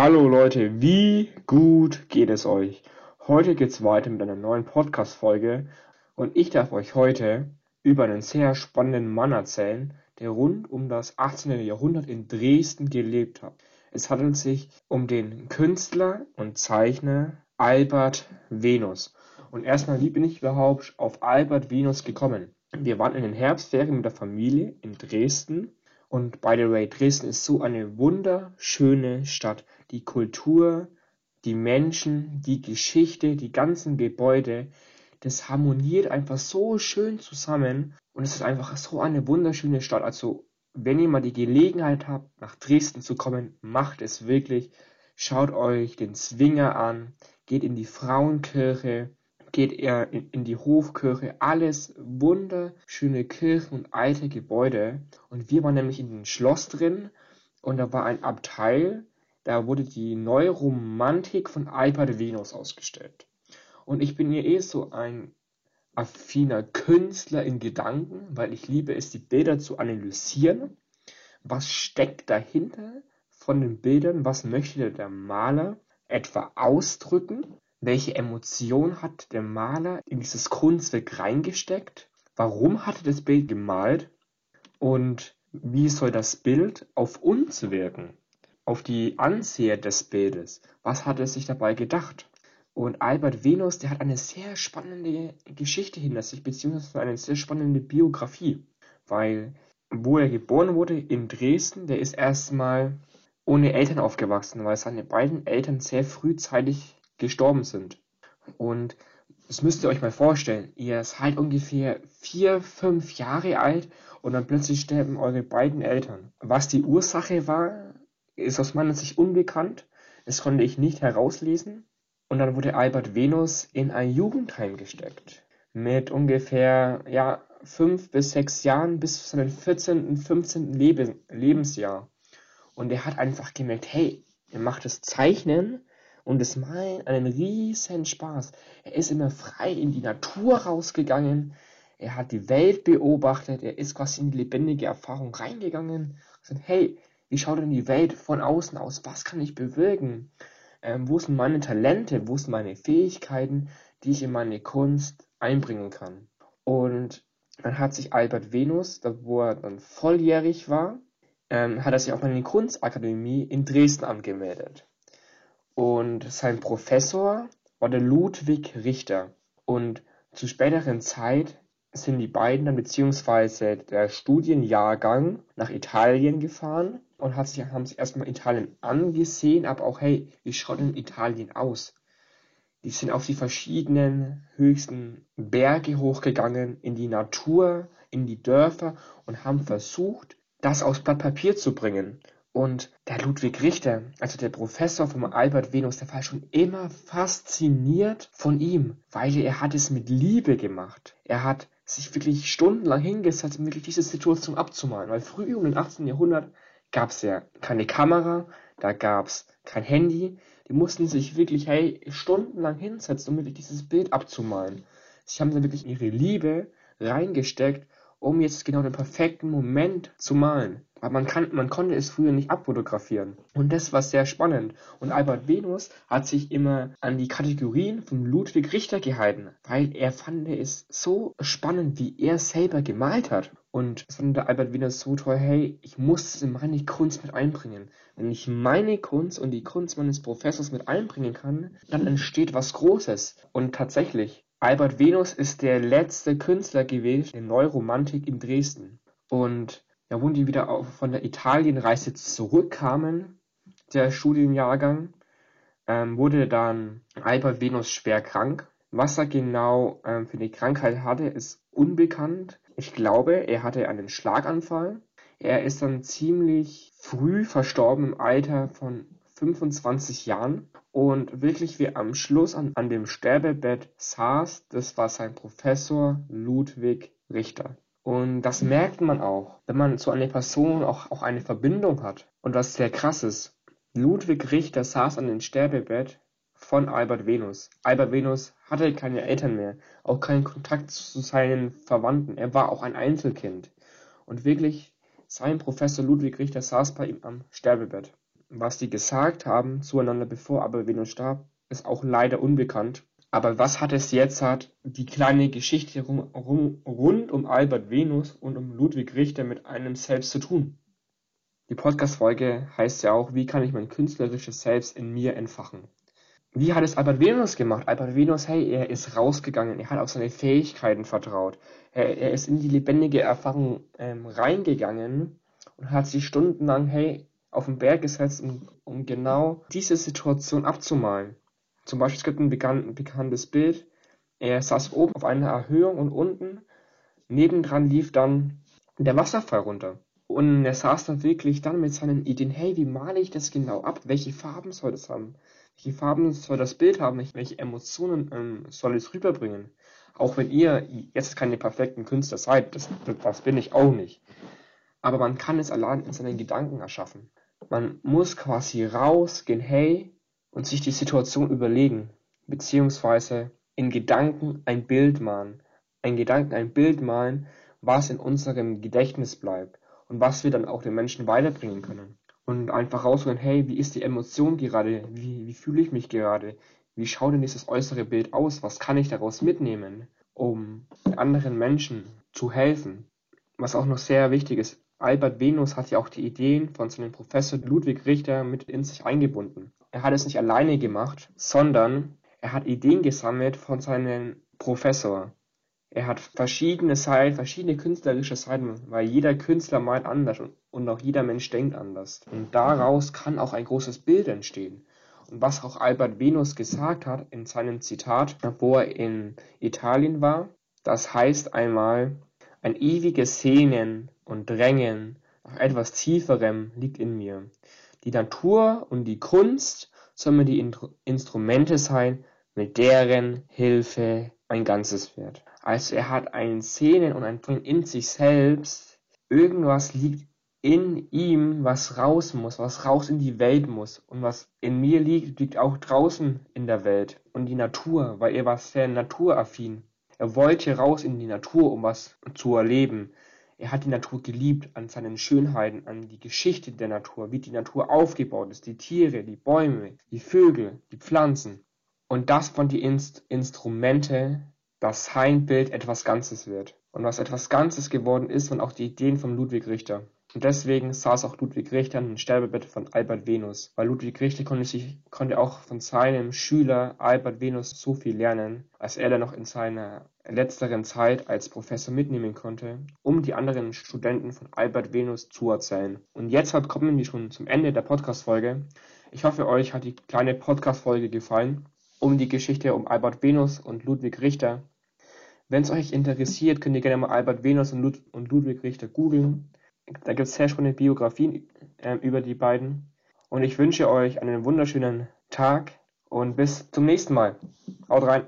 Hallo Leute, wie gut geht es euch? Heute geht's weiter mit einer neuen Podcast-Folge und ich darf euch heute über einen sehr spannenden Mann erzählen, der rund um das 18. Jahrhundert in Dresden gelebt hat. Es handelt sich um den Künstler und Zeichner Albert Venus. Und erstmal, wie bin ich überhaupt auf Albert Venus gekommen? Wir waren in den Herbstferien mit der Familie in Dresden und by the way, Dresden ist so eine wunderschöne Stadt. Die Kultur, die Menschen, die Geschichte, die ganzen Gebäude, das harmoniert einfach so schön zusammen und es ist einfach so eine wunderschöne Stadt. Also, wenn ihr mal die Gelegenheit habt, nach Dresden zu kommen, macht es wirklich. Schaut euch den Zwinger an, geht in die Frauenkirche, geht er in, in die Hofkirche, alles wunderschöne Kirchen und alte Gebäude. Und wir waren nämlich in dem Schloss drin und da war ein Abteil, da wurde die Neuromantik von Albert Venus ausgestellt. Und ich bin ja eh so ein affiner Künstler in Gedanken, weil ich liebe es, die Bilder zu analysieren. Was steckt dahinter von den Bildern? Was möchte der Maler etwa ausdrücken? Welche Emotion hat der Maler in dieses Kunstwerk reingesteckt? Warum hat er das Bild gemalt? Und wie soll das Bild auf uns wirken? Auf die Anseher des Bildes? Was hat er sich dabei gedacht? Und Albert Venus, der hat eine sehr spannende Geschichte hinter sich, beziehungsweise eine sehr spannende Biografie. Weil, wo er geboren wurde, in Dresden, der ist erstmal ohne Eltern aufgewachsen, weil seine beiden Eltern sehr frühzeitig gestorben sind. Und das müsst ihr euch mal vorstellen. Ihr seid ungefähr vier, fünf Jahre alt und dann plötzlich sterben eure beiden Eltern. Was die Ursache war, ist aus meiner Sicht unbekannt. Das konnte ich nicht herauslesen. Und dann wurde Albert Venus in ein Jugendheim gesteckt. Mit ungefähr, ja, fünf bis sechs Jahren bis zu seinem 14., 15. Leben, Lebensjahr. Und er hat einfach gemerkt, hey, er macht das Zeichnen und es Malen einen riesen Spaß. Er ist immer frei in die Natur rausgegangen. Er hat die Welt beobachtet. Er ist quasi in die lebendige Erfahrung reingegangen. Und hey, wie schaut denn die Welt von außen aus? Was kann ich bewirken? Ähm, wo sind meine Talente? Wo sind meine Fähigkeiten, die ich in meine Kunst einbringen kann? Und dann hat sich Albert Venus, wo er dann volljährig war, ähm, hat er sich auch in die Kunstakademie in Dresden angemeldet. Und sein Professor war der Ludwig Richter. Und zu späteren Zeit sind die beiden dann beziehungsweise der Studienjahrgang nach Italien gefahren und haben sich erstmal Italien angesehen, aber auch, hey, wie schaut denn Italien aus? Die sind auf die verschiedenen höchsten Berge hochgegangen, in die Natur, in die Dörfer und haben versucht, das aufs Blatt Papier zu bringen. Und der Ludwig Richter, also der Professor vom Albert Venus, der war schon immer fasziniert von ihm, weil er hat es mit Liebe gemacht. Er hat sich wirklich stundenlang hingesetzt, um wirklich diese Situation abzumalen. Weil früh um den 18. Jahrhundert gab es ja keine Kamera, da gab es kein Handy. Die mussten sich wirklich, hey, stundenlang hinsetzen, um wirklich dieses Bild abzumalen. Sie haben dann wirklich ihre Liebe reingesteckt um jetzt genau den perfekten Moment zu malen. Aber man, kann, man konnte es früher nicht abfotografieren. Und das war sehr spannend. Und Albert Venus hat sich immer an die Kategorien von Ludwig Richter gehalten, weil er fand es so spannend, wie er selber gemalt hat. Und es fand der Albert Venus so toll, hey, ich muss es in meine Kunst mit einbringen. Wenn ich meine Kunst und die Kunst meines Professors mit einbringen kann, dann entsteht was Großes. Und tatsächlich, Albert Venus ist der letzte Künstler gewesen der Neuromantik in Dresden. Und ja, wo die wieder von der Italienreise zurückkamen, der Studienjahrgang, ähm, wurde dann Albert Venus schwer krank. Was er genau ähm, für eine Krankheit hatte, ist unbekannt. Ich glaube, er hatte einen Schlaganfall. Er ist dann ziemlich früh verstorben im Alter von 25 Jahren und wirklich wie am Schluss an, an dem Sterbebett saß, das war sein Professor Ludwig Richter. Und das merkt man auch, wenn man zu einer Person auch, auch eine Verbindung hat. Und was sehr krass ist, Ludwig Richter saß an dem Sterbebett von Albert Venus. Albert Venus hatte keine Eltern mehr, auch keinen Kontakt zu seinen Verwandten. Er war auch ein Einzelkind. Und wirklich, sein Professor Ludwig Richter saß bei ihm am Sterbebett. Was die gesagt haben zueinander, bevor Albert Venus starb, ist auch leider unbekannt. Aber was hat es jetzt hat die kleine Geschichte rum, rum, rund um Albert Venus und um Ludwig Richter mit einem selbst zu tun? Die Podcast-Folge heißt ja auch, wie kann ich mein künstlerisches Selbst in mir entfachen? Wie hat es Albert Venus gemacht? Albert Venus, hey, er ist rausgegangen, er hat auf seine Fähigkeiten vertraut. Er, er ist in die lebendige Erfahrung ähm, reingegangen und hat sich stundenlang, hey, auf den Berg gesetzt, um, um genau diese Situation abzumalen. Zum Beispiel, es gibt ein bekan bekanntes Bild. Er saß oben auf einer Erhöhung und unten nebendran lief dann der Wasserfall runter. Und er saß dann wirklich dann mit seinen Ideen, hey, wie male ich das genau ab? Welche Farben soll das haben? Welche Farben soll das Bild haben? Welche Emotionen ähm, soll es rüberbringen? Auch wenn ihr jetzt keine perfekten Künstler seid, das, das bin ich auch nicht. Aber man kann es allein in seinen Gedanken erschaffen. Man muss quasi rausgehen, hey, und sich die Situation überlegen, beziehungsweise in Gedanken ein Bild malen. Ein Gedanken ein Bild malen, was in unserem Gedächtnis bleibt und was wir dann auch den Menschen weiterbringen können. Und einfach rausholen, hey, wie ist die Emotion gerade? Wie, wie fühle ich mich gerade? Wie schaut denn dieses äußere Bild aus? Was kann ich daraus mitnehmen, um anderen Menschen zu helfen? Was auch noch sehr wichtig ist, Albert Venus hat ja auch die Ideen von seinem Professor Ludwig Richter mit in sich eingebunden. Er hat es nicht alleine gemacht, sondern er hat Ideen gesammelt von seinem Professor. Er hat verschiedene Seiten, verschiedene künstlerische Seiten, weil jeder Künstler malt anders und auch jeder Mensch denkt anders. Und daraus kann auch ein großes Bild entstehen. Und was auch Albert Venus gesagt hat in seinem Zitat, wo er in Italien war, das heißt einmal, ein ewiges Sehnen und Drängen nach etwas Tieferem liegt in mir. Die Natur und die Kunst sollen mir die Instrumente sein, mit deren Hilfe ein Ganzes wird. Also er hat ein Szenen und ein Drängen in sich selbst. Irgendwas liegt in ihm, was raus muss, was raus in die Welt muss. Und was in mir liegt, liegt auch draußen in der Welt. Und die Natur, weil er war sehr naturaffin. Er wollte raus in die Natur, um was zu erleben. Er hat die Natur geliebt an seinen Schönheiten, an die Geschichte der Natur, wie die Natur aufgebaut ist, die Tiere, die Bäume, die Vögel, die Pflanzen. Und das von die Inst Instrumente dass sein Bild etwas Ganzes wird. Und was etwas Ganzes geworden ist, waren auch die Ideen von Ludwig Richter. Und deswegen saß auch Ludwig Richter im Sterbebett von Albert Venus, weil Ludwig Richter konnte, sich, konnte auch von seinem Schüler Albert Venus so viel lernen, als er dann noch in seiner letzteren Zeit als Professor mitnehmen konnte, um die anderen Studenten von Albert Venus zu erzählen. Und jetzt kommen wir schon zum Ende der Podcast-Folge. Ich hoffe, euch hat die kleine Podcast-Folge gefallen um die Geschichte um Albert Venus und Ludwig Richter. Wenn es euch interessiert, könnt ihr gerne mal Albert Venus und, Lud und Ludwig Richter googeln. Da gibt es sehr spannende Biografien äh, über die beiden. Und ich wünsche euch einen wunderschönen Tag und bis zum nächsten Mal. Haut rein!